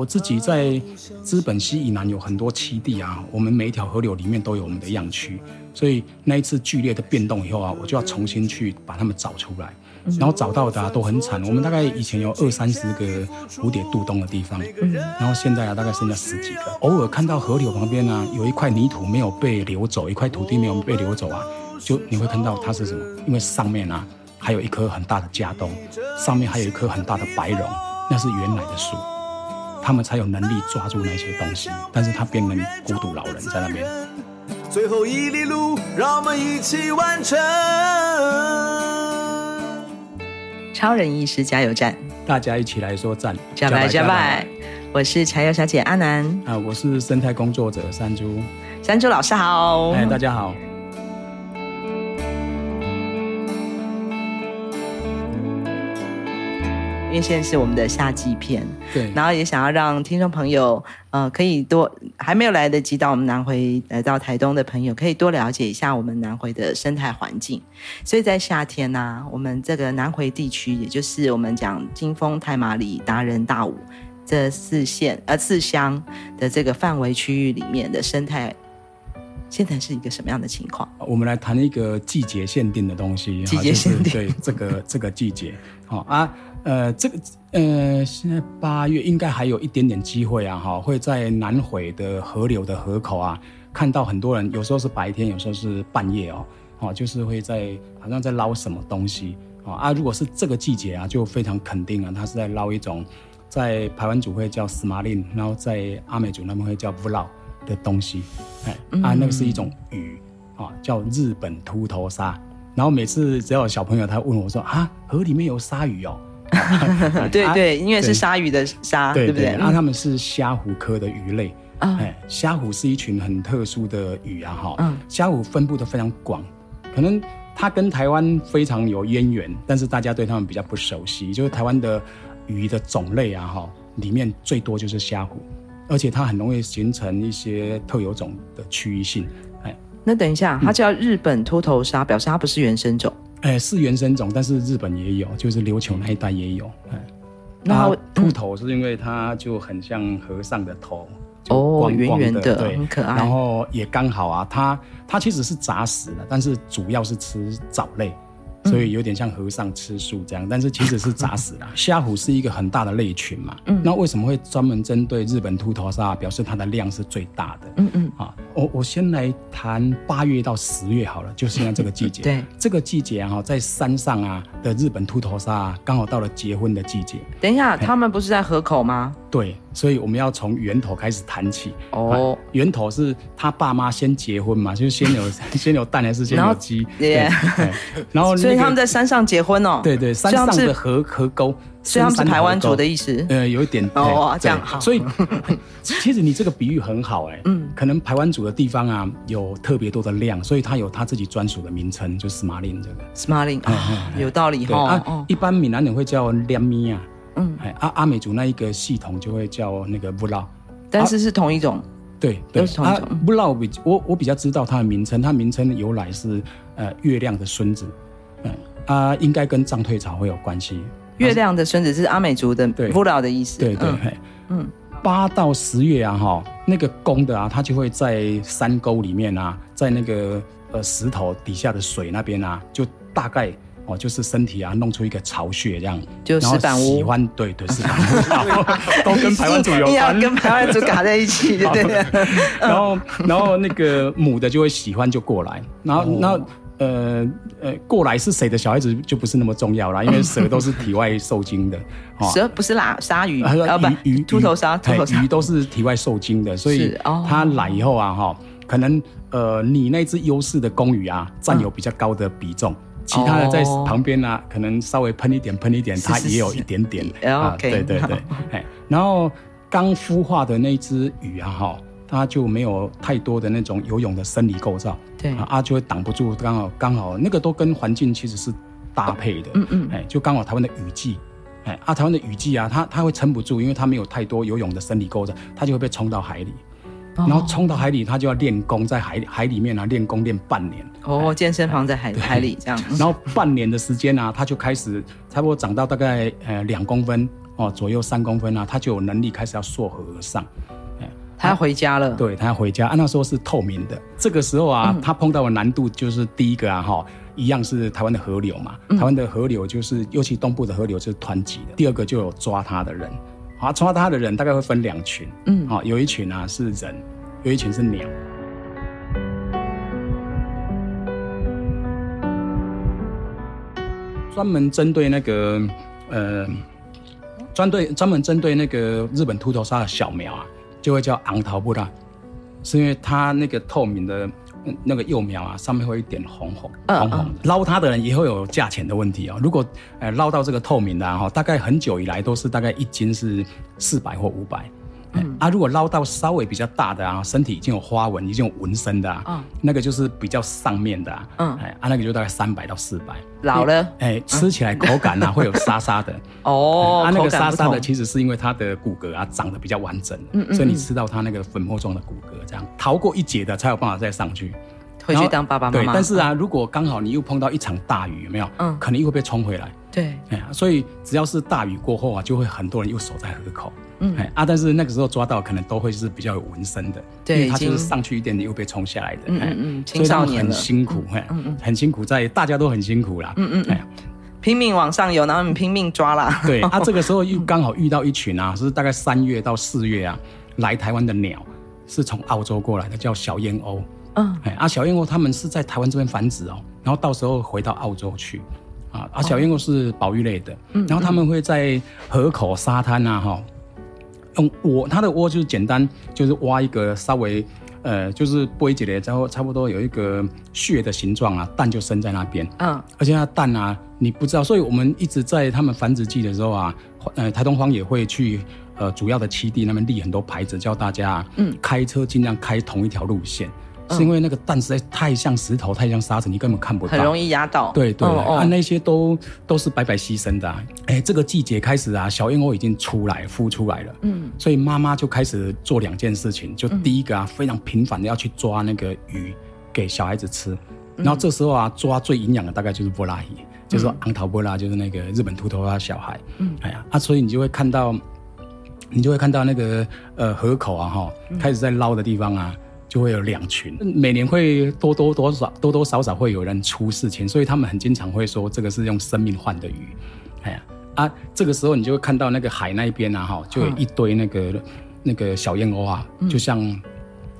我自己在资本溪以南有很多栖地啊，我们每一条河流里面都有我们的样区，所以那一次剧烈的变动以后啊，我就要重新去把它们找出来，然后找到的、啊、都很惨。我们大概以前有二三十个蝴蝶渡冬的地方，然后现在啊大概剩下十几个。偶尔看到河流旁边呢、啊，有一块泥土没有被流走，一块土地没有被流走啊，就你会看到它是什么？因为上面啊还有一棵很大的家冬，上面还有一棵很大的白榕，那是原来的树。他们才有能力抓住那些东西，但是他变成孤独老人在那边。最后一里路，让我们一起完成。超人医师加油站，大家一起来说赞，加拜加拜。我是柴油小姐阿南，啊，我是生态工作者山猪，山猪老师好，哎，大家好。因为现在是我们的夏季片，对，然后也想要让听众朋友，呃，可以多还没有来得及到我们南回来到台东的朋友，可以多了解一下我们南回的生态环境。所以在夏天呢、啊，我们这个南回地区，也就是我们讲金峰、太麻里、达仁、大武这四县呃四乡的这个范围区域里面的生态，现在是一个什么样的情况？我们来谈一个季节限定的东西，季节限定，就是、对这个 这个季节，好啊。呃，这个呃，现在八月应该还有一点点机会啊，哈，会在南回的河流的河口啊，看到很多人，有时候是白天，有时候是半夜哦，哦，就是会在好像在捞什么东西啊啊。如果是这个季节啊，就非常肯定啊，他是在捞一种，在台湾族会叫斯马林，然后在阿美族那边会叫布劳的东西，哎，啊，那个是一种鱼啊，叫日本秃头鲨。然后每次只要有小朋友他问我说啊，河里面有鲨鱼哦。对对，因为是鲨鱼的鲨，对不对？那他们是虾虎科的鱼类。哎，虾虎是一群很特殊的鱼啊，哈。嗯。虾虎分布的非常广，可能它跟台湾非常有渊源，但是大家对它们比较不熟悉。就是台湾的鱼的种类啊，哈，里面最多就是虾虎，而且它很容易形成一些特有种的区域性。哎，那等一下，它叫日本秃头鲨，表示它不是原生种。哎，是原生种，但是日本也有，就是琉球那一带也有。哎，那秃头是因为它就很像和尚的头，哦，圆圆的，对，很可爱。然后也刚好啊，它它其实是杂食的，但是主要是吃藻类。所以有点像和尚吃素这样，但是其实是杂食啦。虾虎是一个很大的类群嘛，嗯，那为什么会专门针对日本秃头鲨？表示它的量是最大的，嗯嗯，啊，我我先来谈八月到十月好了，就现在这个季节，对，这个季节啊，在山上啊的日本秃头鲨啊，刚好到了结婚的季节。等一下，他们不是在河口吗？对，所以我们要从源头开始谈起。哦，源头是他爸妈先结婚嘛，就是先有 先有蛋还是先有鸡？对，然后 所以他们在山上结婚哦。对对，山上的河河沟，所以他们是台湾族的意思。呃，有一点哦，这样好。所以 其实你这个比喻很好哎，嗯，可能台湾族的地方啊有特别多的量，所以它有它自己专属的名称，就 “smiling” 这个 “smiling” 啊，有道理哈。一般闽南人会叫亮咪啊。嗯，哎，阿阿美族那一个系统就会叫那个布劳，但是是同一种，对，都是同一种。布劳比我我比较知道它的名称，它名称的由来是呃月亮的孙子，嗯啊，应该跟涨退潮会有关系。月亮的孙子是阿美族的布劳的意思，对对，嗯，八到十月啊哈，那个公的啊，它就会在山沟里面啊，在那个呃石头底下的水那边啊，就大概。哦，就是身体啊，弄出一个巢穴这样，就石板屋。喜欢对对石板屋，都跟排湾族有关，跟排湾族嘎在一起，对。对。然后然后那个母的就会喜欢就过来，然后然后呃呃过来是谁的小孩子就不是那么重要了，因为蛇都是体外受精的，蛇不是啦，鲨鱼啊不鱼秃头鲨，鱼都是体外受精的，所以它来以后啊哈，可能呃你那只优势的公鱼啊占有比较高的比重。其他的在旁边呢、啊，可能稍微喷一点，喷一点，它也有一点点啊，对对对，哎，然后刚孵化的那只鱼啊，哈，它就没有太多的那种游泳的生理构造，对。啊，就会挡不住，刚好刚好那个都跟环境其实是搭配的，嗯嗯，哎，就刚好台湾的雨季，哎啊，台湾的雨季啊，它它会撑不住，因为它没有太多游泳的生理构造，它就会被冲到海里。然后冲到海里，他就要练功，在海海里面啊练功练半年。哦，健身房在海海里这样。然后半年的时间啊，他就开始差不多长到大概呃两公分，哦，左右三公分啊，他就有能力开始要溯河而上。他要回家了，对，他要回家。啊，那时候是透明的，这个时候啊，嗯、他碰到的难度就是第一个啊，哈，一样是台湾的河流嘛，嗯、台湾的河流就是，尤其东部的河流就是湍急的。第二个就有抓他的人，啊，抓他的人大概会分两群，嗯，啊，有一群啊是人，有一群是鸟，专门针对那个，呃，专对专门针对那个日本秃头鲨的小苗啊。就会叫昂桃布拉，是因为它那个透明的那个幼苗啊，上面会一点红红红红。捞它的人也会有价钱的问题啊、喔。如果呃捞到这个透明的哈、啊，大概很久以来都是大概一斤是四百或五百。嗯啊，如果捞到稍微比较大的啊，身体已经有花纹、已经有纹身的啊，嗯、那个就是比较上面的啊，嗯，哎啊，那个就大概三百到四百。老了，哎，吃起来口感啊会有沙沙的。哦，啊，那个沙沙的其实是因为它的骨骼啊长得比较完整，嗯嗯，所以你吃到它那个粉末状的骨骼，这样逃过一劫的才有办法再上去，回去当爸爸妈妈。对，但是啊，如果刚好你又碰到一场大雨，有没有？嗯，可能又会被冲回来。对，哎呀，所以只要是大雨过后啊，就会很多人又守在河口。嗯，哎啊，但是那个时候抓到可能都会是比较有纹身的，对，因为他就是上去一点点又被冲下来的，嗯嗯，青少年很辛苦，嗯嗯，很辛苦，在大家都很辛苦啦，嗯嗯，哎呀，拼命往上游，然后你拼命抓啦。对，啊，这个时候又刚好遇到一群啊，是大概三月到四月啊，来台湾的鸟是从澳洲过来的，叫小燕鸥，嗯，哎啊，小燕鸥他们是在台湾这边繁殖哦，然后到时候回到澳洲去，啊啊，小燕鸥是保育类的，嗯，然后他们会在河口沙滩啊，哈。用窝，它的窝就是简单，就是挖一个稍微，呃，就是波一节的，然后差不多有一个穴的形状啊，蛋就生在那边。嗯，而且它蛋啊，你不知道，所以我们一直在他们繁殖季的时候啊，呃，台东荒也会去呃主要的栖地那边立很多牌子，叫大家嗯开车尽量开同一条路线。是因为那个蛋实在太像石头，太像沙子，你根本看不到，很容易压到。对对，哦哦啊，那些都都是白白牺牲的，啊。哎，欸，这个季节开始啊，小燕鸥已经出来孵出来了。嗯，所以妈妈就开始做两件事情，就第一个啊，非常频繁的要去抓那个鱼给小孩子吃。然后这时候啊，抓最营养的大概就是波拉鱼，就是说昂桃波拉，就是那个日本秃头鲨小孩。嗯，哎呀啊，所以你就会看到，你就会看到那个呃河口啊哈，开始在捞的地方啊。就会有两群，每年会多多多少多多少少会有人出事情，所以他们很经常会说这个是用生命换的鱼，哎呀啊，这个时候你就会看到那个海那边啊哈，就有一堆那个、嗯、那个小燕鸥啊，就像，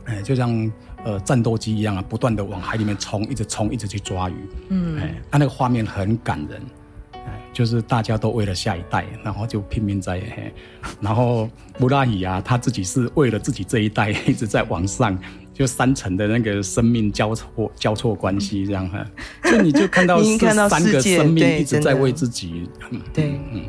哎、嗯，就像呃战斗机一样啊，不断的往海里面冲，一直冲，一直去抓鱼，嗯，哎，啊那个画面很感人。就是大家都为了下一代，然后就拼命在，然后布拉伊啊，他自己是为了自己这一代一直在往上，就三层的那个生命交错交错关系这样哈，所以你就看到是三个生命一直在为自己，对，嗯。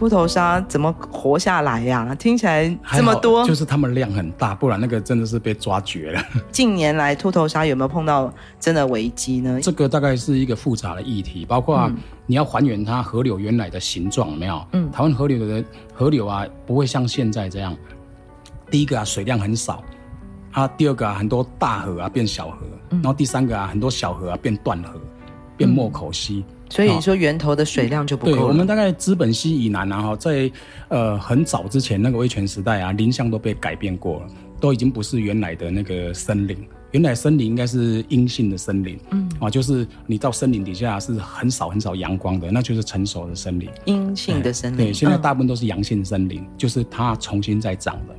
秃头鲨怎么活下来呀、啊？听起来这么多，就是他们量很大，不然那个真的是被抓绝了。近年来，秃头鲨有没有碰到真的危机呢？这个大概是一个复杂的议题，包括你要还原它河流原来的形状，没有？嗯，台湾河流的河流啊，不会像现在这样。第一个啊，水量很少啊；第二个啊，很多大河啊变小河，然后第三个啊，很多小河啊变断河，变莫口溪。嗯所以你说源头的水量就不够了。对，我们大概资本溪以南啊，哈，在呃很早之前那个威权时代啊，林相都被改变过了，都已经不是原来的那个森林。原来森林应该是阴性的森林，嗯，啊，就是你到森林底下是很少很少阳光的，那就是成熟的森林。阴性的森林。对，现在大部分都是阳性森林，嗯、就是它重新再长的。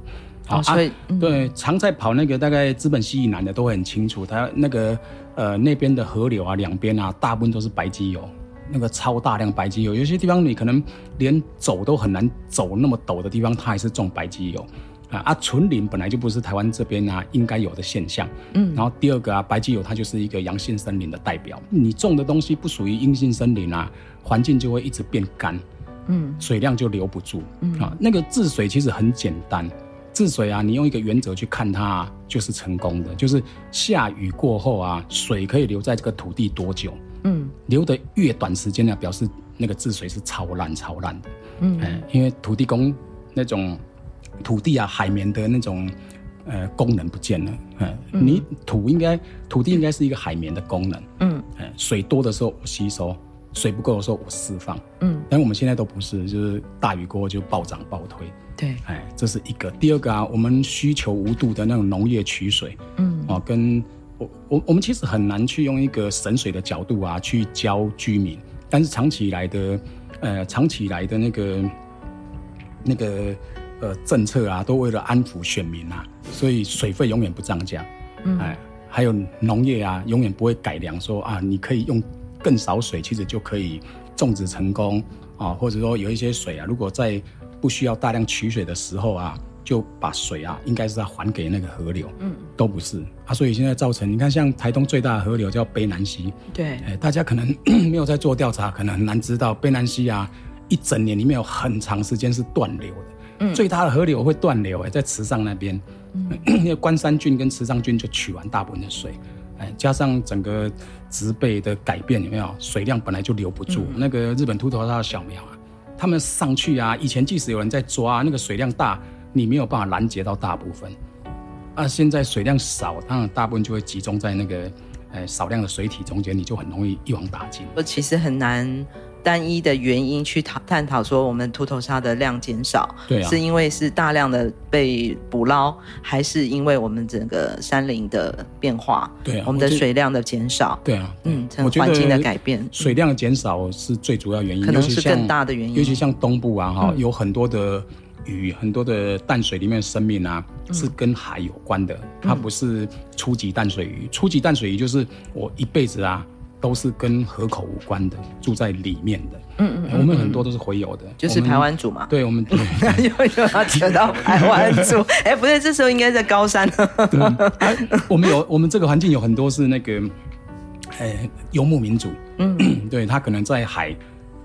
好，所以、对常在跑那个大概资本西以南的都会很清楚，它那个呃那边的河流啊，两边啊，大部分都是白基油。那个超大量白基油，有些地方你可能连走都很难走，那么陡的地方它还是种白基油啊啊！纯林本来就不是台湾这边啊应该有的现象，嗯。然后第二个啊，白基油它就是一个阳性森林的代表，你种的东西不属于阴性森林啊，环境就会一直变干，嗯，水量就留不住，嗯啊。那个治水其实很简单，治水啊，你用一个原则去看它啊，就是成功的，就是下雨过后啊，水可以留在这个土地多久？嗯，留的越短时间呢，表示那个治水是超烂超烂的。嗯，因为土地公那种土地啊，海绵的那种呃功能不见了。嗯，你土应该土地应该是一个海绵的功能。嗯，水多的时候我吸收，水不够的时候我释放。嗯，但我们现在都不是，就是大雨过后就暴涨暴退。对，哎，这是一个。第二个啊，我们需求无度的那种农业取水。嗯，哦，跟我我我们其实很难去用一个省水的角度啊去教居民，但是长期以来的。呃，长期以来的那个那个呃政策啊，都为了安抚选民啊，所以水费永远不涨价。嗯，哎，还有农业啊，永远不会改良说啊，你可以用更少水，其实就可以种植成功啊，或者说有一些水啊，如果在不需要大量取水的时候啊。就把水啊，应该是要还给那个河流，嗯，都不是。啊，所以现在造成你看，像台东最大的河流叫卑南溪，对，哎，大家可能 没有在做调查，可能很难知道卑南溪啊，一整年里面有很长时间是断流的，嗯，最大的河流会断流，哎，在池上那边，嗯，那个关山郡跟池上郡就取完大部分的水，哎，加上整个植被的改变，有没有？水量本来就留不住，嗯、那个日本秃头鲨的小苗啊，他们上去啊，以前即使有人在抓，那个水量大。你没有办法拦截到大部分，啊，现在水量少，当然大部分就会集中在那个，呃，少量的水体中间，你就很容易一网打尽。我其实很难单一的原因去讨探讨说，我们秃头鲨的量减少，对啊，是因为是大量的被捕捞，还是因为我们整个山林的变化？对啊，我们的水量的减少，对啊，嗯，环境的改变，水量的减少是最主要原因，可能是更大的原因，尤其像东部啊，哈、嗯，有很多的。鱼很多的淡水里面的生命啊，是跟海有关的，嗯、它不是初级淡水鱼。初级淡水鱼就是我一辈子啊，都是跟河口无关的，住在里面的。嗯嗯，嗯，我们很多都是洄游的，就是台湾族嘛。对，我们 又又要扯到台湾族。哎、欸，不对，这时候应该在高山。对，我们有我们这个环境有很多是那个，呃、欸，游牧民族。嗯，对，他可能在海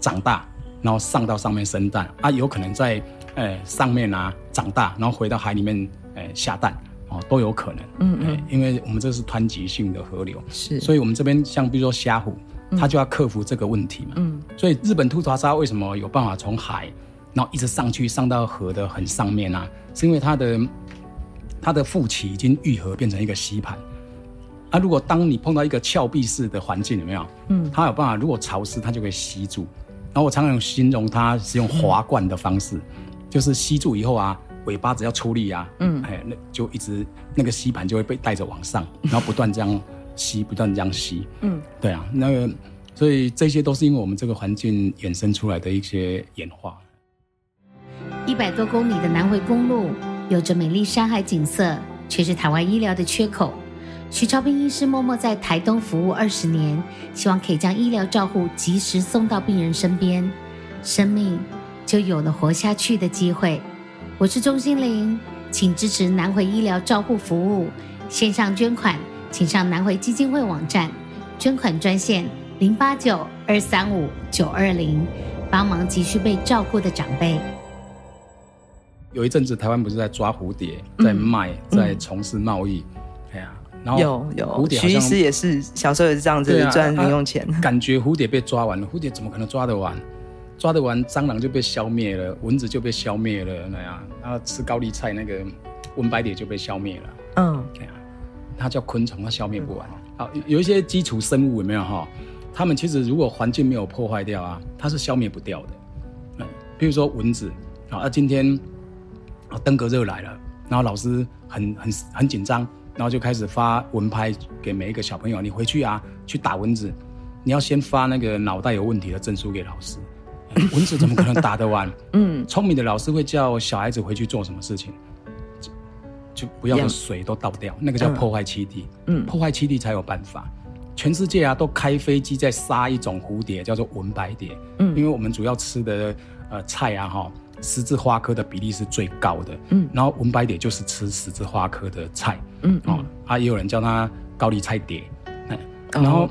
长大，然后上到上面生蛋啊，有可能在。哎，上面啊长大，然后回到海里面，哎下蛋，哦都有可能。嗯嗯，因为我们这是湍急性的河流，是，所以我们这边像比如说虾虎，它就要克服这个问题嘛。嗯，所以日本秃头鲨为什么有办法从海，然后一直上去上到河的很上面啊？是因为它的它的腹鳍已经愈合变成一个吸盘。啊，如果当你碰到一个峭壁式的环境，有没有？嗯，它有办法，如果潮湿，它就会吸住。然后我常常形容它是用滑罐的方式。嗯就是吸住以后啊，尾巴只要出力啊，嗯，哎，那就一直那个吸盘就会被带着往上，然后不断这样吸，不断这样吸，嗯，对啊，那个，所以这些都是因为我们这个环境衍生出来的一些演化。一百多公里的南回公路，有着美丽山海景色，却是台湾医疗的缺口。徐超斌医师默默在台东服务二十年，希望可以将医疗照护及时送到病人身边，生命。就有了活下去的机会。我是钟心玲，请支持南回医疗照护服务，线上捐款，请上南回基金会网站，捐款专线零八九二三五九二零，帮忙急需被照顾的长辈。有一阵子台湾不是在抓蝴蝶，在卖，嗯、在从事贸易，哎、嗯、呀，然后有有蝴蝶，徐医师也是小时候也是这样子赚零用钱，啊啊，感觉蝴蝶被抓完了，蝴蝶怎么可能抓得完？抓得完，蟑螂就被消灭了，蚊子就被消灭了，那样，然后吃高丽菜那个蚊白蝶就被消灭了。嗯，对啊，它叫昆虫，它消灭不完。好，有一些基础生物有没有哈？它们其实如果环境没有破坏掉啊，它是消灭不掉的。嗯，比如说蚊子，啊，那今天啊登革热来了，然后老师很很很紧张，然后就开始发蚊拍给每一个小朋友，你回去啊去打蚊子，你要先发那个脑袋有问题的证书给老师。蚊子怎么可能打得完？嗯，聪明的老师会叫小孩子回去做什么事情？就，就不要的水都倒掉，那个叫破坏栖地。嗯，破坏栖地才有办法。全世界啊，都开飞机在杀一种蝴蝶，叫做纹白蝶。嗯，因为我们主要吃的呃菜啊，哈，十字花科的比例是最高的。嗯，然后纹白蝶就是吃十字花科的菜。嗯，哦，啊，也有人叫它高丽菜蝶。然后。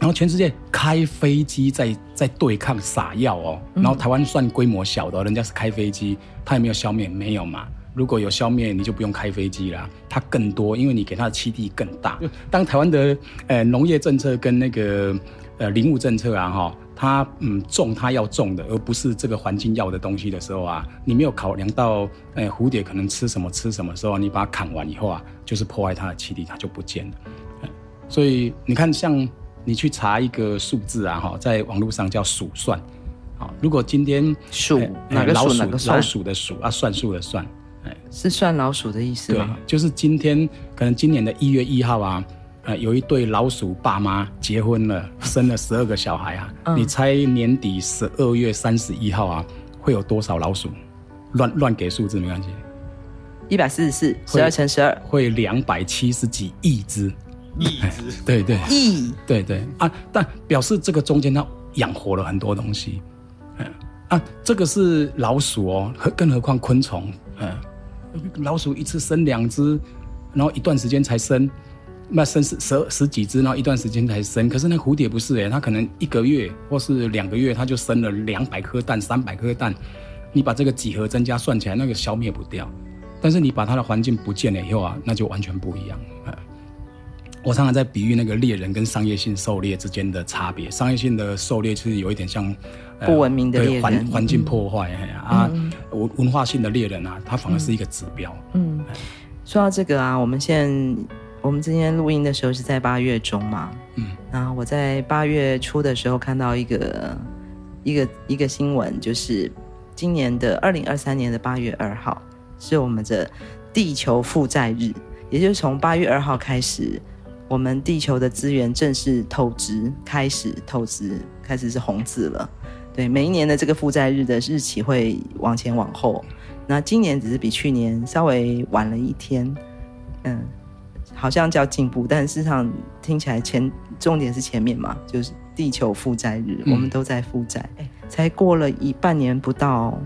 然后全世界开飞机在在对抗撒药哦，然后台湾算规模小的，人家是开飞机，它有没有消灭？没有嘛。如果有消灭，你就不用开飞机啦。它更多，因为你给它的栖地更大。当台湾的呃农业政策跟那个呃林务政策啊哈它嗯种它要种的，而不是这个环境要的东西的时候啊，你没有考量到，哎，蝴蝶可能吃什么吃什么时候，你把它砍完以后啊，就是破坏它的栖地，它就不见了。所以你看，像你去查一个数字啊，哈，在网络上叫数算，好，如果今天数哪个数哪个老鼠的鼠啊，算数的算，哎，是算老鼠的意思吗？对，就是今天可能今年的一月一号啊。呃，有一对老鼠爸妈结婚了，生了十二个小孩啊！嗯、你猜年底十二月三十一号啊，会有多少老鼠？乱乱给数字没关系。一百四十四，十二乘十二，会两百七十几亿只。亿只？对对。亿？对对啊！但表示这个中间它养活了很多东西。嗯啊，这个是老鼠哦，何更何况昆虫。嗯，老鼠一次生两只，然后一段时间才生。那生十十十几只，然后一段时间才生。可是那蝴蝶不是诶，它可能一个月或是两个月，它就生了两百颗蛋、三百颗蛋。你把这个几何增加算起来，那个消灭不掉。但是你把它的环境不见了以后啊，那就完全不一样。我常常在比喻那个猎人跟商业性狩猎之间的差别。商业性的狩猎其实有一点像不文明的猎人，环环境破坏、嗯、啊。文文化性的猎人啊，它反而是一个指标。嗯，嗯说到这个啊，我们现在。我们今天录音的时候是在八月中嘛，嗯，然后我在八月初的时候看到一个一个一个新闻，就是今年的二零二三年的八月二号是我们的地球负债日，也就是从八月二号开始，我们地球的资源正式透支，开始透支，开始是红字了。对，每一年的这个负债日的日期会往前往后，那今年只是比去年稍微晚了一天，嗯。好像叫进步，但事实上听起来前重点是前面嘛，就是地球负债日，嗯、我们都在负债。哎，才过了一半年不到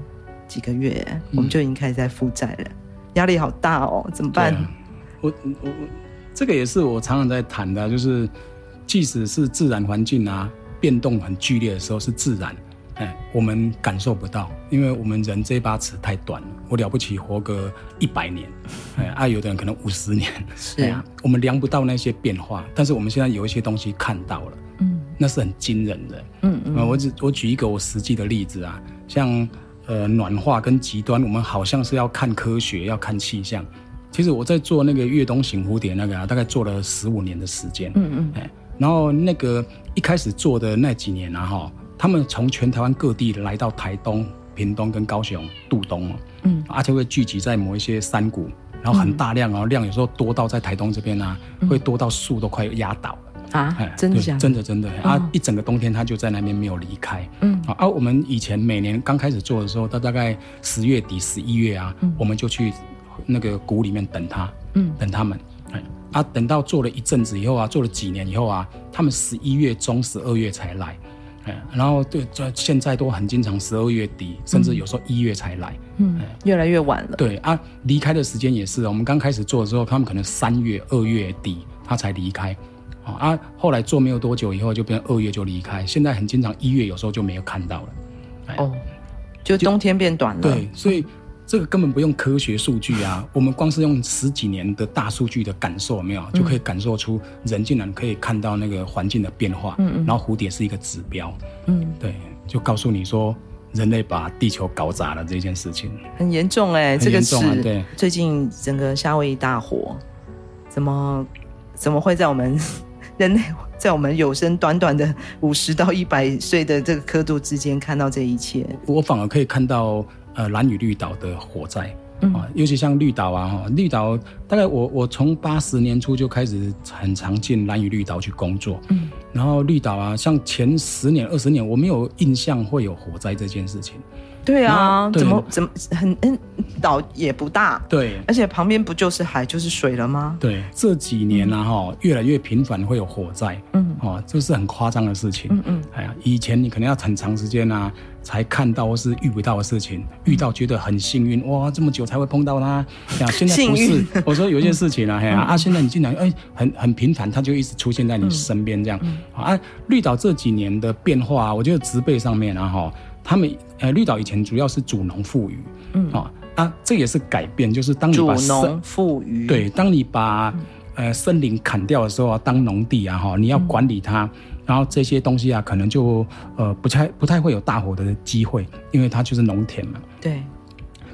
几个月，嗯、我们就已经开始在负债了，压力好大哦，怎么办？啊、我我我，这个也是我常常在谈的，就是即使是自然环境啊变动很剧烈的时候，是自然。哎，我们感受不到，因为我们人这把尺太短了。我了不起活个一百年，哎，啊，有的人可能五十年，是啊，我们量不到那些变化。但是我们现在有一些东西看到了，嗯，那是很惊人的，嗯嗯。我只我举一个我实际的例子啊，像呃暖化跟极端，我们好像是要看科学，要看气象。其实我在做那个越冬型蝴蝶那个啊，大概做了十五年的时间，嗯嗯，哎，然后那个一开始做的那几年啊，哈。他们从全台湾各地来到台东、屏东跟高雄度冬，嗯，而且会聚集在某一些山谷，然后很大量哦，量有时候多到在台东这边呢、会多到树都快压倒。了啊！真的真的真的。啊！一整个冬天他就在那边没有离开，嗯。啊，我们以前每年刚开始做的时候，到大概十月底、十一月啊，嗯、我们就去那个谷里面等他，嗯，等他们，哎啊，等到做了一阵子以后啊，做了几年以后啊，他们十一月中、十二月才来。哎然后对，在现在都很经常，十二月底，甚至有时候一月才来，嗯，越来越晚了。对啊，离开的时间也是，我们刚开始做的时候，他们可能三月、二月底他才离开，啊，后来做没有多久以后，就变二月就离开。现在很经常一月有时候就没有看到了，哦，就冬天变短了。对，所以。这个根本不用科学数据啊，我们光是用十几年的大数据的感受，有没有就可以感受出人竟然可以看到那个环境的变化。嗯嗯。然后蝴蝶是一个指标。嗯。对，就告诉你说，人类把地球搞砸了这件事情。很严重哎、欸，这个是。对。最近整个夏威夷大火，怎么怎么会在我们 人类在我们有生短短的五十到一百岁的这个刻度之间看到这一切？我反而可以看到。呃，兰屿绿岛的火灾，嗯、啊，尤其像绿岛啊，哈，绿岛大概我我从八十年初就开始很常进兰屿绿岛去工作，嗯，然后绿岛啊，像前十年二十年，我没有印象会有火灾这件事情。对啊，对怎么怎么很嗯，岛也不大，对，而且旁边不就是海就是水了吗？对，这几年呢、啊，哈、嗯，越来越频繁会有火灾，嗯，哦，这是很夸张的事情，嗯嗯，哎呀，以前你可能要很长时间啊才看到或是遇不到的事情，遇到觉得很幸运，哇，这么久才会碰到它，呀，现在不是，我说有些事情啊，哎呀、嗯，啊，现在你竟然哎很很平凡，它就一直出现在你身边这样，啊，绿岛这几年的变化，我觉得植被上面啊，哈。他们呃，绿岛以前主要是主农富渔，嗯。啊啊，这也是改变，就是当你把主农对，当你把、嗯、呃森林砍掉的时候啊，当农地啊哈，你要管理它，嗯、然后这些东西啊，可能就呃不太不太会有大火的机会，因为它就是农田嘛。对。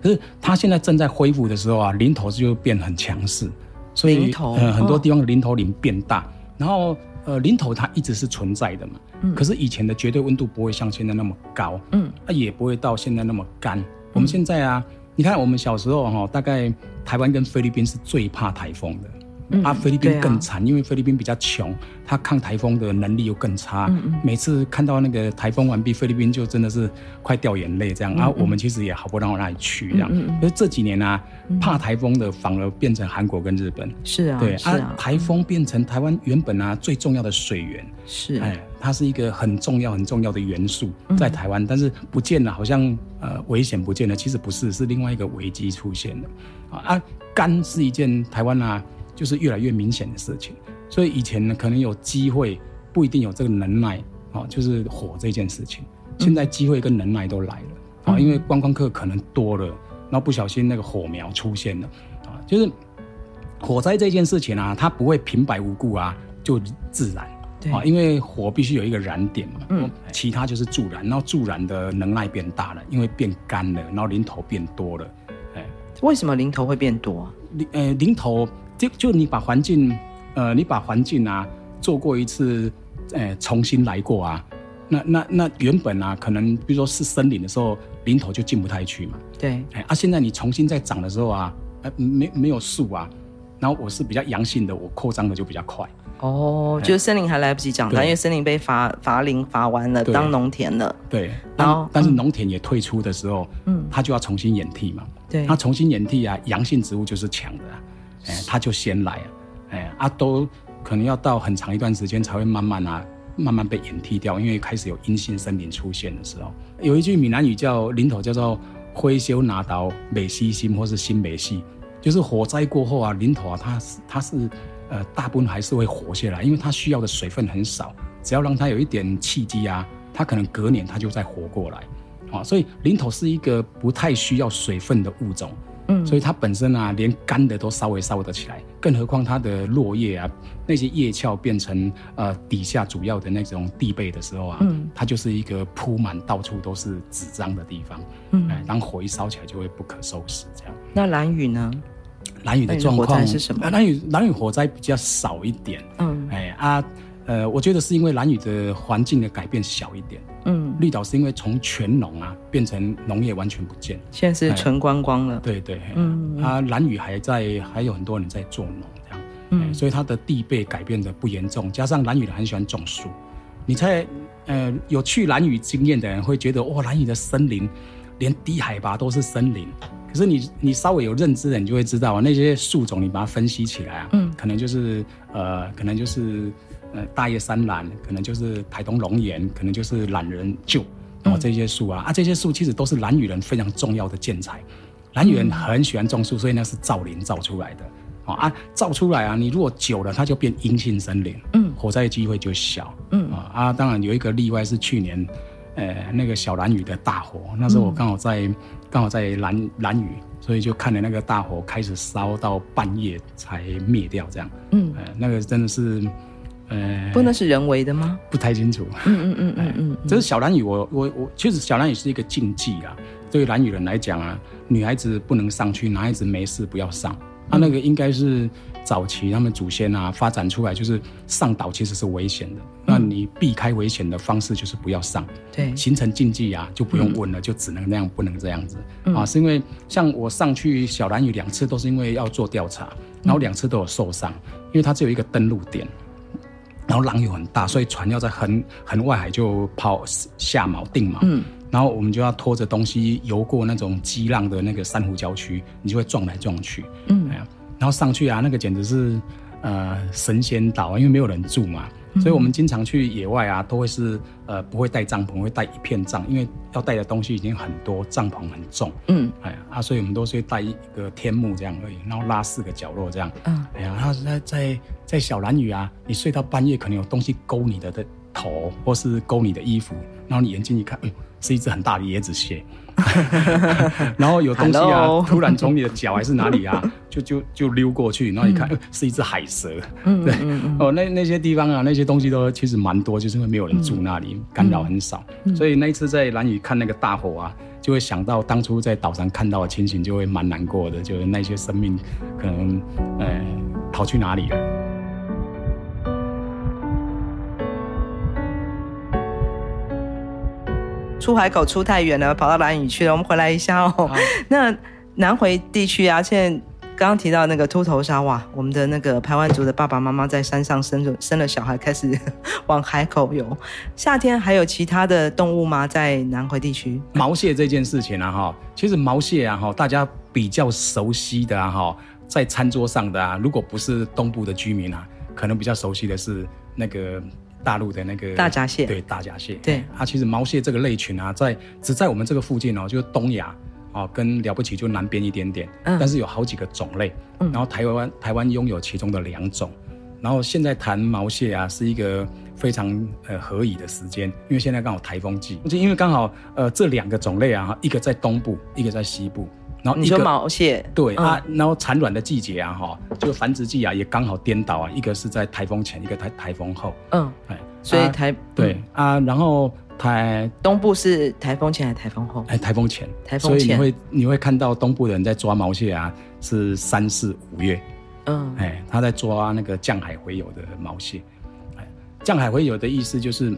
可是它现在正在恢复的时候啊，林头就变很强势，所以林投呃很多地方的林头林变大，哦、然后呃林头它一直是存在的嘛。嗯。可是以前的绝对温度不会像现在那么高，嗯，它也不会到现在那么干。嗯、我们现在啊，你看我们小时候哈、哦，大概台湾跟菲律宾是最怕台风的。嗯、啊，菲律宾更惨，啊、因为菲律宾比较穷，它抗台风的能力又更差。嗯嗯，每次看到那个台风完毕，菲律宾就真的是快掉眼泪这样。嗯嗯，然后我们其实也好不到哪里去这样。嗯嗯，可是这几年啊，怕台风的反而变成韩国跟日本。是啊，对啊，台风变成台湾原本啊最重要的水源。是，哎，它是一个很重要很重要的元素在台湾，嗯、但是不见了，好像呃危险不见了，其实不是，是另外一个危机出现了。啊，干是一件台湾啊。就是越来越明显的事情，所以以前呢，可能有机会，不一定有这个能耐啊，就是火这件事情。现在机会跟能耐都来了啊，因为观光客可能多了，然后不小心那个火苗出现了啊，就是火灾这件事情啊，它不会平白无故啊就自燃啊，因为火必须有一个燃点嘛，嗯，其他就是助燃，然后助燃的能耐变大了，因为变干了，然后零头变多了，哎，为什么零头会变多？零呃林投。就就你把环境，呃，你把环境啊做过一次，呃，重新来过啊，那那那原本啊，可能比如说是森林的时候，林头就进不太去嘛。对。哎，啊，现在你重新再长的时候啊，呃，没没有树啊，然后我是比较阳性的，我扩张的就比较快。哦，就是森林还来不及长大，因为森林被伐伐林伐完了，当农田了。对。然后，但是农田也退出的时候，嗯，它就要重新演替嘛。对。它重新演替啊，阳性植物就是强的啊。哎，他就先来，哎，啊，都可能要到很长一段时间才会慢慢啊，慢慢被掩替掉，因为开始有阴性森林出现的时候，有一句闽南语叫林头叫做“火烧拿刀美西心”或是“心美西”，就是火灾过后啊，林头啊，它是它是呃，大部分还是会活下来，因为它需要的水分很少，只要让它有一点契机啊，它可能隔年它就再活过来，啊，所以林头是一个不太需要水分的物种。嗯，所以它本身啊，连干的都稍微烧得起来，更何况它的落叶啊，那些叶鞘变成呃底下主要的那种地被的时候啊，嗯，它就是一个铺满到处都是纸张的地方，嗯，哎，当火一烧起来就会不可收拾这样。那蓝雨呢？蓝雨的状况是什么？蓝雨蓝雨火灾比较少一点，嗯，哎啊。呃，我觉得是因为兰屿的环境的改变小一点。嗯，绿岛是因为从全农啊变成农业完全不见，现在是纯观光了。对对，嗯，啊，兰屿还在，还有很多人在做农这样，嗯，所以它的地被改变的不严重，加上兰屿人很喜欢种树。你猜，呃，有去兰屿经验的人会觉得，哇，兰屿的森林连低海拔都是森林。可是你你稍微有认知的，你就会知道啊，那些树种你把它分析起来啊，嗯，可能就是呃，可能就是。呃，大叶山兰可能就是台东龙眼，可能就是懒人旧，然后这些树啊，嗯、啊，这些树其实都是兰屿人非常重要的建材。兰屿人很喜欢种树，所以那是造林造出来的。啊，造出来啊，你如果久了，它就变阴性森林，嗯，火灾的机会就小，嗯啊，当然有一个例外是去年，呃，那个小兰屿的大火，那时候我刚好在刚、嗯、好在兰兰屿，所以就看了那个大火开始烧到半夜才灭掉，这样，嗯、呃，那个真的是。呃，不能是人为的吗？不太清楚。嗯嗯嗯嗯嗯，这是小蓝雨，我我我，其实小蓝雨是一个禁忌啊。对于蓝雨人来讲啊，女孩子不能上去，男孩子没事不要上。他、嗯啊、那个应该是早期他们祖先啊发展出来，就是上岛其实是危险的。嗯、那你避开危险的方式就是不要上。对，形成禁忌啊，就不用问了，嗯、就只能那样，不能这样子。嗯、啊，是因为像我上去小蓝屿两次都是因为要做调查，然后两次都有受伤，因为它只有一个登陆点。然后浪又很大，所以船要在很很外海就抛下锚定锚。嗯，然后我们就要拖着东西游过那种激浪的那个珊瑚礁区，你就会撞来撞去。嗯，然后上去啊，那个简直是呃神仙岛，因为没有人住嘛。所以，我们经常去野外啊，都会是呃不会带帐篷，会带一片帐，因为要带的东西已经很多，帐篷很重。嗯，哎呀啊，所以我们都是带一个天幕这样而已，然后拉四个角落这样。嗯，哎呀，然后在在在小蓝雨啊，你睡到半夜可能有东西勾你的的头头，或是勾你的衣服，然后你眼睛一看，哎，是一只很大的椰子蟹。然后有东西啊? 突然从你的脚还是哪里啊，就就就溜过去，然后一看，嗯、是一只海蛇。嗯，对，哦，那那些地方啊，那些东西都其实蛮多，就是因为没有人住那里，嗯、干扰很少。嗯、所以那一次在兰屿看那个大火啊，就会想到当初在岛上看到的情形，就会蛮难过的，就是那些生命可能呃逃去哪里了。出海口出太远了，跑到蓝屿去了。我们回来一下哦。那南回地区啊，现在刚刚提到那个秃头沙哇，我们的那个排湾族的爸爸妈妈在山上生了生了小孩，开始往海口游。夏天还有其他的动物吗？在南回地区？毛蟹这件事情啊，哈，其实毛蟹啊，哈，大家比较熟悉的啊，哈，在餐桌上的啊，如果不是东部的居民啊，可能比较熟悉的是那个。大陆的那个大闸蟹，对大闸蟹，对。它其实毛蟹这个类群啊，在只在我们这个附近哦，就是东亚哦，跟了不起就南边一点点，嗯，但是有好几个种类，嗯，然后台湾台湾拥有其中的两种，然后现在谈毛蟹啊，是一个非常呃合宜的时间，因为现在刚好台风季，就因为刚好呃这两个种类啊，一个在东部，一个在西部。然后你说毛蟹对、嗯、啊，然后产卵的季节啊，哈，就繁殖季啊，也刚好颠倒啊，一个是在台风前，一个台台风后，嗯，哎，所以台、啊、对、嗯、啊，然后台东部是台风前还是台风后？哎，台风前，台风前，所以你会你会看到东部的人在抓毛蟹啊，是三四五月，嗯，哎，他在抓那个降海回游的毛蟹，哎，降海回游的意思就是。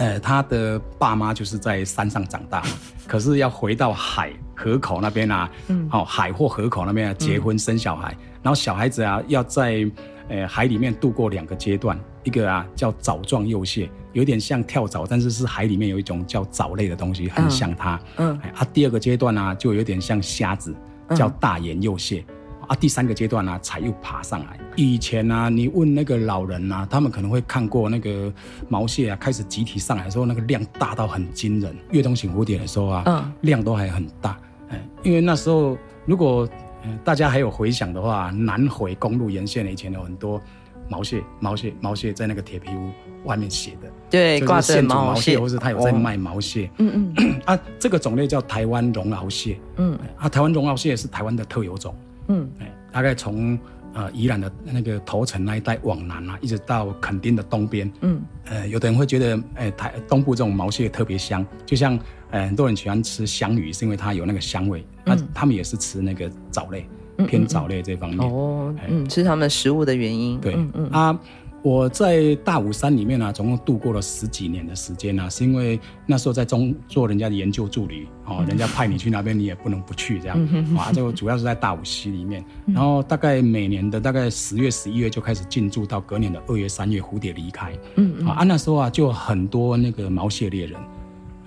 呃，他的爸妈就是在山上长大，可是要回到海河口那边啊，嗯，哦，海或河口那边啊，结婚生小孩，嗯、然后小孩子啊要在呃海里面度过两个阶段，一个啊叫藻状幼蟹，有点像跳蚤，但是是海里面有一种叫藻类的东西，很像它，嗯，嗯啊，第二个阶段呢、啊、就有点像虾子，叫大眼幼蟹。嗯啊，第三个阶段呢、啊，才又爬上来。以前呢、啊，你问那个老人啊，他们可能会看过那个毛蟹啊，开始集体上来的时候，那个量大到很惊人。越冬型蝴蝶的时候啊，嗯，量都还很大。哎，因为那时候如果、呃、大家还有回想的话，南回公路沿线以前有很多毛蟹、毛蟹、毛蟹在那个铁皮屋外面写的，对，挂着毛蟹，毛或是他有在卖毛蟹。哦、嗯嗯。啊，这个种类叫台湾绒螯蟹。嗯。啊，台湾绒螯蟹是台湾的特有种。嗯，哎，大概从呃宜兰的那个头城那一带往南啊，一直到垦丁的东边，嗯，呃，有的人会觉得，哎，台东部这种毛蟹特别香，就像呃很多人喜欢吃香鱼，是因为它有那个香味，那、嗯、他们也是吃那个藻类，偏藻类这方面，哦，嗯，是他们食物的原因，对，嗯嗯。啊。我在大武山里面呢、啊，总共度过了十几年的时间呢、啊，是因为那时候在中做人家的研究助理哦，人家派你去那边，你也不能不去这样。啊。这个主要是在大武溪里面，然后大概每年的大概十月、十一月就开始进驻，到隔年的二月、三月蝴蝶离开，嗯啊，那时候啊就很多那个毛蟹猎人，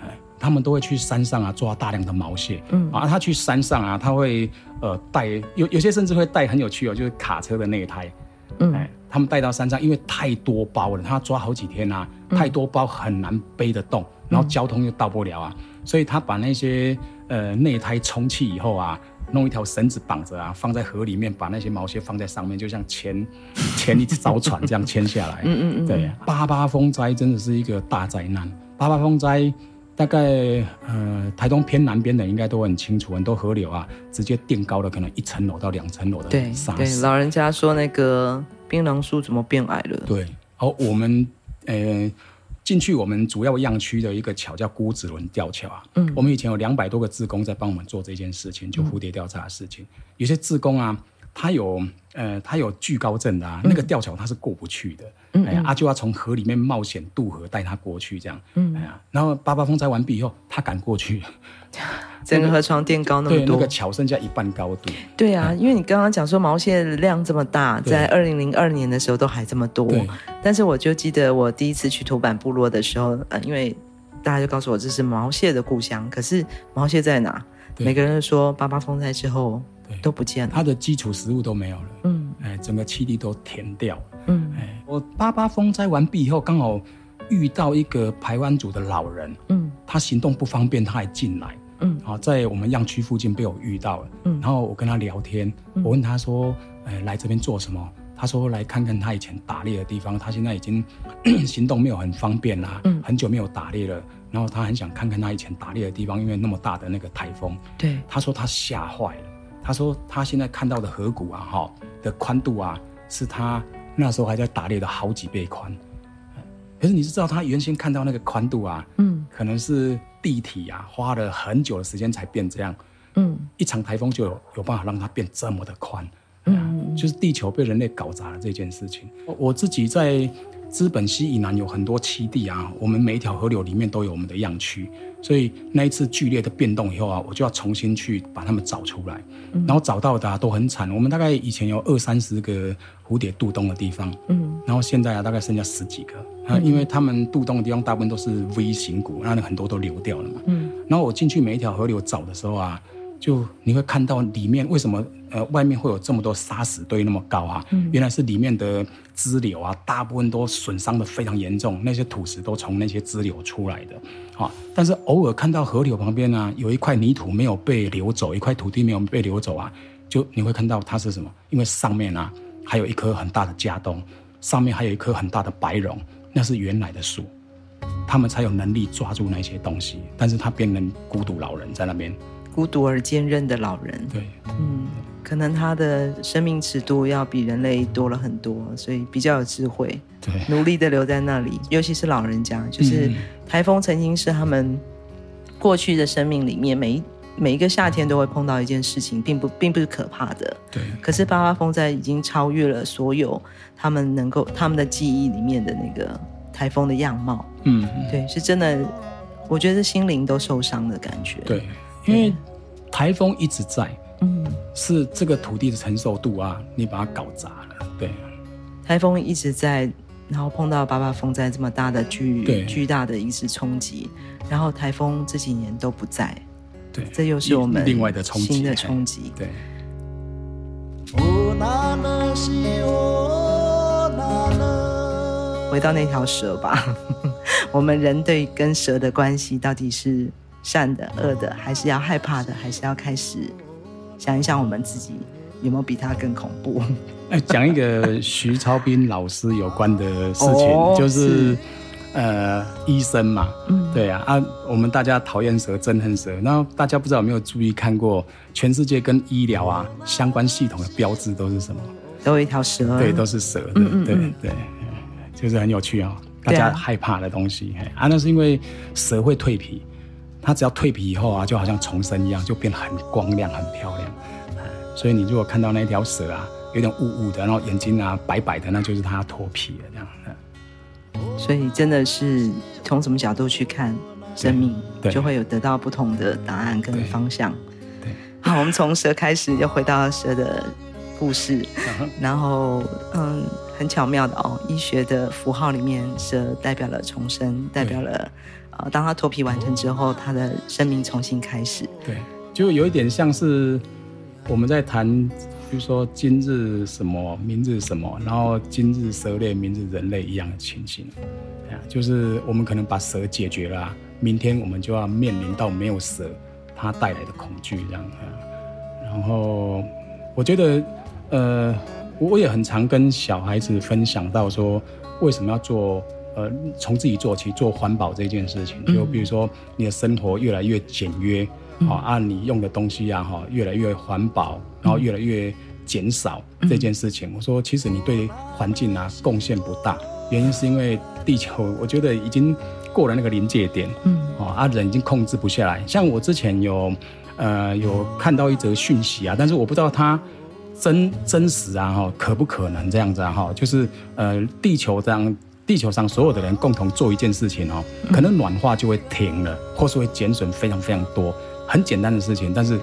哎，他们都会去山上啊抓大量的毛蟹，嗯。啊，他去山上啊，他会呃带有有些甚至会带很有趣哦，就是卡车的内胎，嗯。他们带到山上，因为太多包了，他抓好几天啊，太多包很难背得动，然后交通又到不了啊，所以他把那些呃内胎充气以后啊，弄一条绳子绑着啊，放在河里面，把那些毛蟹放在上面，就像牵牵 一艘船这样牵下来。嗯嗯嗯。对，八八风灾真的是一个大灾难。八八风灾大概呃台东偏南边的应该都很清楚，很多河流啊直接垫高了，可能一层楼到两层楼的沙。对对，老人家说那个。槟榔树怎么变矮了？对，好，我们呃进去，我们主要样区的一个桥叫孤子轮吊桥啊。嗯，我们以前有两百多个志工在帮我们做这件事情，就蝴蝶调查的事情。嗯、有些志工啊，他有呃他有惧高症的啊，嗯、那个吊桥他是过不去的。嗯，哎呀，啊就要从河里面冒险渡河带他过去这样。嗯，哎呀，然后八八风灾完毕以后，他敢过去。整个河床垫高那么多，对，那个桥剩下一半高度。对啊，因为你刚刚讲说毛蟹量这么大，在二零零二年的时候都还这么多。对。但是我就记得我第一次去土坂部落的时候，呃，因为大家就告诉我这是毛蟹的故乡，可是毛蟹在哪？每个人都说八八风灾之后都不见了，它的基础食物都没有了。嗯。哎，整个栖地都填掉。嗯。哎，我八八风灾完毕以后，刚好遇到一个排湾族的老人。嗯。他行动不方便，他还进来。嗯，好，在我们样区附近被我遇到了，嗯，然后我跟他聊天，嗯、我问他说，呃，来这边做什么？他说来看看他以前打猎的地方，他现在已经 行动没有很方便啦，嗯，很久没有打猎了，然后他很想看看他以前打猎的地方，因为那么大的那个台风，对，他说他吓坏了，他说他现在看到的河谷啊，哈的宽度啊，是他那时候还在打猎的好几倍宽，可是你是知道他原先看到那个宽度啊，嗯，可能是地体啊花了很久的时间才变这样，嗯，一场台风就有有办法让它变这么的宽。嗯，就是地球被人类搞砸了这件事情。我自己在资本溪以南有很多栖地啊，我们每一条河流里面都有我们的样区，所以那一次剧烈的变动以后啊，我就要重新去把它们找出来。然后找到的啊都很惨，我们大概以前有二三十个蝴蝶渡冬的地方，嗯，然后现在啊大概剩下十几个啊，因为他们渡冬的地方大部分都是 V 型谷，那很多都流掉了嘛，嗯，然后我进去每一条河流找的时候啊。就你会看到里面为什么呃外面会有这么多沙石堆那么高啊？嗯，原来是里面的支流啊，大部分都损伤的非常严重，那些土石都从那些支流出来的。啊，但是偶尔看到河流旁边呢，啊，有一块泥土没有被流走，一块土地没有被流走啊，就你会看到它是什么？因为上面啊还有一棵很大的家冬，上面还有一棵很大的白榕，那是原来的树，他们才有能力抓住那些东西，但是他变成孤独老人在那边。孤独而坚韧的老人，对，嗯，可能他的生命尺度要比人类多了很多，所以比较有智慧，对，努力的留在那里。尤其是老人家，就是台风曾经是他们过去的生命里面每一每一个夏天都会碰到一件事情，并不并不是可怕的，对。可是八八风灾已经超越了所有他们能够他们的记忆里面的那个台风的样貌，嗯，对，是真的，我觉得心灵都受伤的感觉，对。因为台风一直在，嗯，是这个土地的承受度啊，你把它搞砸了，对。台风一直在，然后碰到八八风灾这么大的巨巨大的一次冲击，然后台风这几年都不在，对，这又是我们另外的冲击，新的冲击，对。回到那条蛇吧，我们人对跟蛇的关系到底是？善的、恶的，还是要害怕的，还是要开始想一想我们自己有没有比他更恐怖？哎，讲一个 徐超斌老师有关的事情，哦、就是，是呃，医生嘛，嗯，对啊，啊，我们大家讨厌蛇，憎恨蛇，那大家不知道有没有注意看过，全世界跟医疗啊相关系统的标志都是什么？都有一条蛇，对，都是蛇的，嗯嗯嗯对对，就是很有趣啊、哦，大家害怕的东西，啊，啊，那是因为蛇会蜕皮。它只要蜕皮以后啊，就好像重生一样，就变得很光亮、很漂亮。所以你如果看到那条蛇啊，有点雾雾的，然后眼睛啊白白的，那就是它脱皮了这样。所以真的是从什么角度去看生命，就会有得到不同的答案跟方向。对，好，我们从蛇开始，又回到蛇的故事。然后，嗯，很巧妙的哦，医学的符号里面，蛇代表了重生，代表了。当他脱皮完成之后，他的生命重新开始。对，就有一点像是我们在谈，比如说今日什么，明日什么，然后今日蛇类，明日人类一样的情形。就是我们可能把蛇解决了，明天我们就要面临到没有蛇它带来的恐惧这样。然后我觉得，呃，我也很常跟小孩子分享到说，为什么要做。呃，从自己做起，做环保这件事情，就比如说你的生活越来越简约，好、嗯哦，啊，你用的东西啊，哈，越来越环保，然后越来越减少这件事情。嗯、我说，其实你对环境啊贡献不大，原因是因为地球，我觉得已经过了那个临界点，嗯，哦，啊，人已经控制不下来。像我之前有，呃，有看到一则讯息啊，但是我不知道它真真实啊，哈，可不可能这样子啊，哈，就是呃，地球这样。地球上所有的人共同做一件事情哦，可能暖化就会停了，或是会减损非常非常多。很简单的事情，但是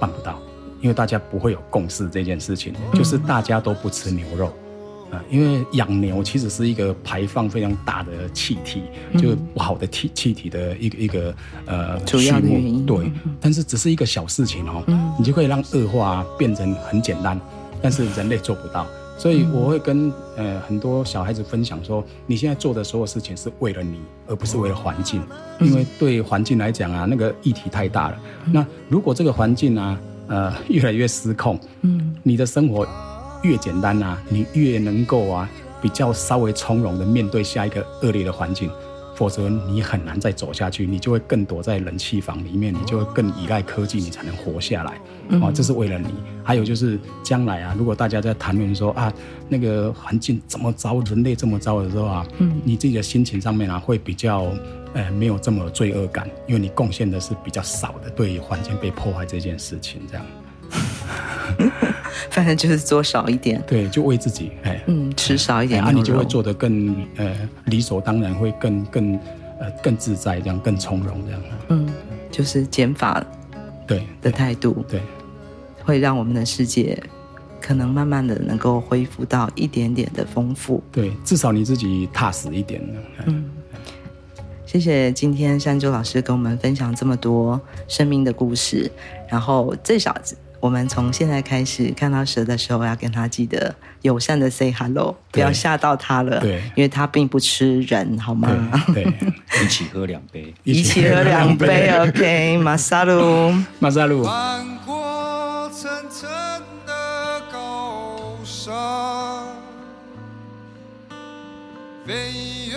办不到，因为大家不会有共识。这件事情就是大家都不吃牛肉啊，因为养牛其实是一个排放非常大的气体，就是不好的气气体的一个一个呃主要的原因。对，但是只是一个小事情哦，你就可以让恶化变成很简单，但是人类做不到。所以我会跟呃很多小孩子分享说，你现在做的所有事情是为了你，而不是为了环境。因为对环境来讲啊，那个议题太大了。那如果这个环境啊，呃，越来越失控，嗯，你的生活越简单啊，你越能够啊比较稍微从容的面对下一个恶劣的环境。否则你很难再走下去，你就会更躲在冷气房里面，你就会更依赖科技，你才能活下来。哦、嗯，这是为了你。还有就是将来啊，如果大家在谈论说啊，那个环境这么糟，人类这么糟的时候啊，嗯，你自己的心情上面啊，会比较呃没有这么罪恶感，因为你贡献的是比较少的，对环境被破坏这件事情这样。反正就是做少一点，对，就为自己，哎，嗯，吃少一点，那、啊、你就会做得更呃理所当然，会更更呃更自在，这样更从容，这样。嗯，就是减法，对的态度，对，对，会让我们的世界可能慢慢的能够恢复到一点点的丰富。对，至少你自己踏实一点。嗯，谢谢今天山竹老师跟我们分享这么多生命的故事，然后最少。我们从现在开始看到蛇的时候，要跟他记得友善的 say hello，不要吓到它了。对，因为它并不吃人，好吗？对，对 一起喝两杯，一起喝两杯。OK，马萨鲁，马萨鲁。翻过层层的高山，飞越